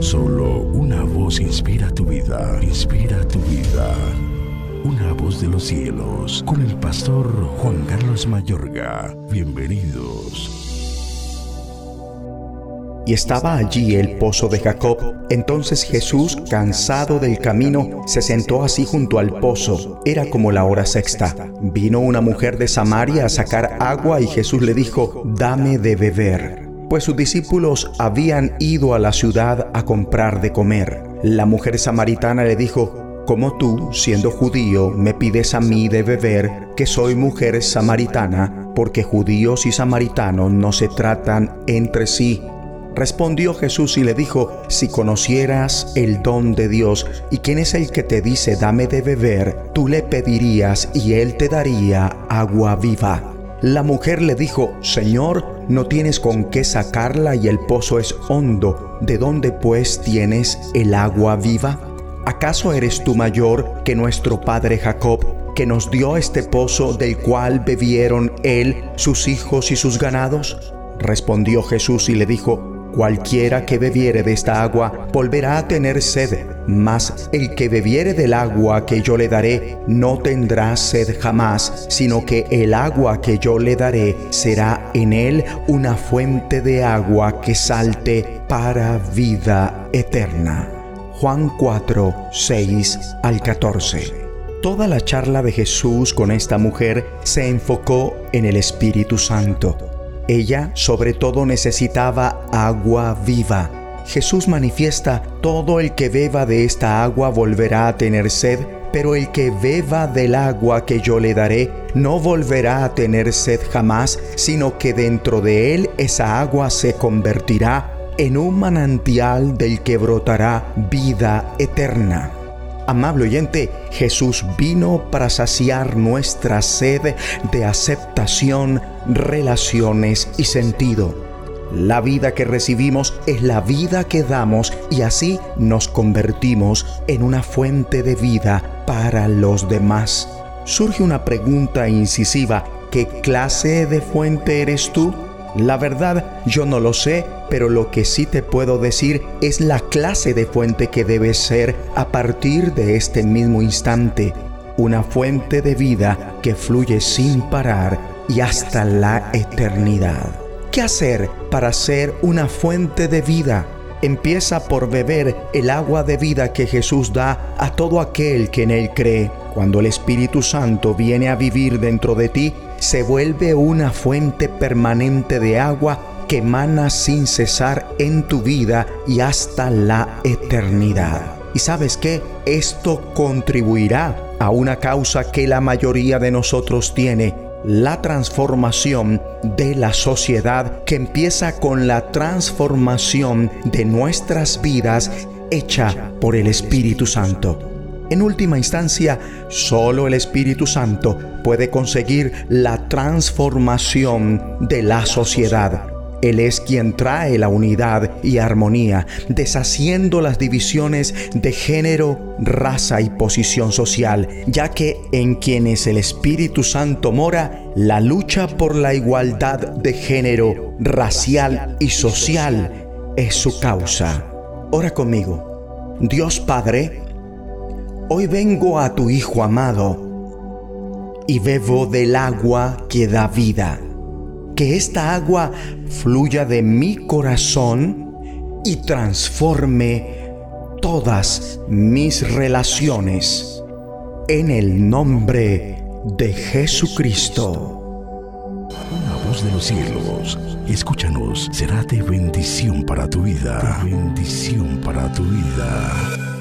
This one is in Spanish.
Solo una voz inspira tu vida, inspira tu vida. Una voz de los cielos, con el pastor Juan Carlos Mayorga. Bienvenidos. Y estaba allí el pozo de Jacob. Entonces Jesús, cansado del camino, se sentó así junto al pozo. Era como la hora sexta. Vino una mujer de Samaria a sacar agua y Jesús le dijo, dame de beber pues sus discípulos habían ido a la ciudad a comprar de comer. La mujer samaritana le dijo, como tú, siendo judío, me pides a mí de beber, que soy mujer samaritana, porque judíos y samaritanos no se tratan entre sí. Respondió Jesús y le dijo, si conocieras el don de Dios y quién es el que te dice dame de beber, tú le pedirías y él te daría agua viva. La mujer le dijo, Señor, no tienes con qué sacarla y el pozo es hondo. ¿De dónde pues tienes el agua viva? ¿Acaso eres tú mayor que nuestro padre Jacob, que nos dio este pozo del cual bebieron él, sus hijos y sus ganados? Respondió Jesús y le dijo, Cualquiera que bebiere de esta agua volverá a tener sed, mas el que bebiere del agua que yo le daré no tendrá sed jamás, sino que el agua que yo le daré será en él una fuente de agua que salte para vida eterna. Juan 4, 6 al 14. Toda la charla de Jesús con esta mujer se enfocó en el Espíritu Santo ella sobre todo necesitaba agua viva. Jesús manifiesta, todo el que beba de esta agua volverá a tener sed, pero el que beba del agua que yo le daré no volverá a tener sed jamás, sino que dentro de él esa agua se convertirá en un manantial del que brotará vida eterna. Amable oyente, Jesús vino para saciar nuestra sed de aceptación, relaciones y sentido. La vida que recibimos es la vida que damos y así nos convertimos en una fuente de vida para los demás. Surge una pregunta incisiva, ¿qué clase de fuente eres tú? La verdad, yo no lo sé, pero lo que sí te puedo decir es la clase de fuente que debes ser a partir de este mismo instante. Una fuente de vida que fluye sin parar y hasta la eternidad. ¿Qué hacer para ser una fuente de vida? Empieza por beber el agua de vida que Jesús da a todo aquel que en Él cree. Cuando el Espíritu Santo viene a vivir dentro de ti, se vuelve una fuente permanente de agua que emana sin cesar en tu vida y hasta la eternidad. ¿Y sabes qué? Esto contribuirá a una causa que la mayoría de nosotros tiene, la transformación de la sociedad que empieza con la transformación de nuestras vidas hecha por el Espíritu Santo. En última instancia, solo el Espíritu Santo puede conseguir la transformación de la sociedad. Él es quien trae la unidad y armonía, deshaciendo las divisiones de género, raza y posición social, ya que en quienes el Espíritu Santo mora, la lucha por la igualdad de género, racial y social es su causa. Ora conmigo. Dios Padre, Hoy vengo a tu Hijo amado y bebo del agua que da vida. Que esta agua fluya de mi corazón y transforme todas mis relaciones. En el nombre de Jesucristo. Una voz de los cielos, escúchanos, será de bendición para tu vida. De bendición para tu vida.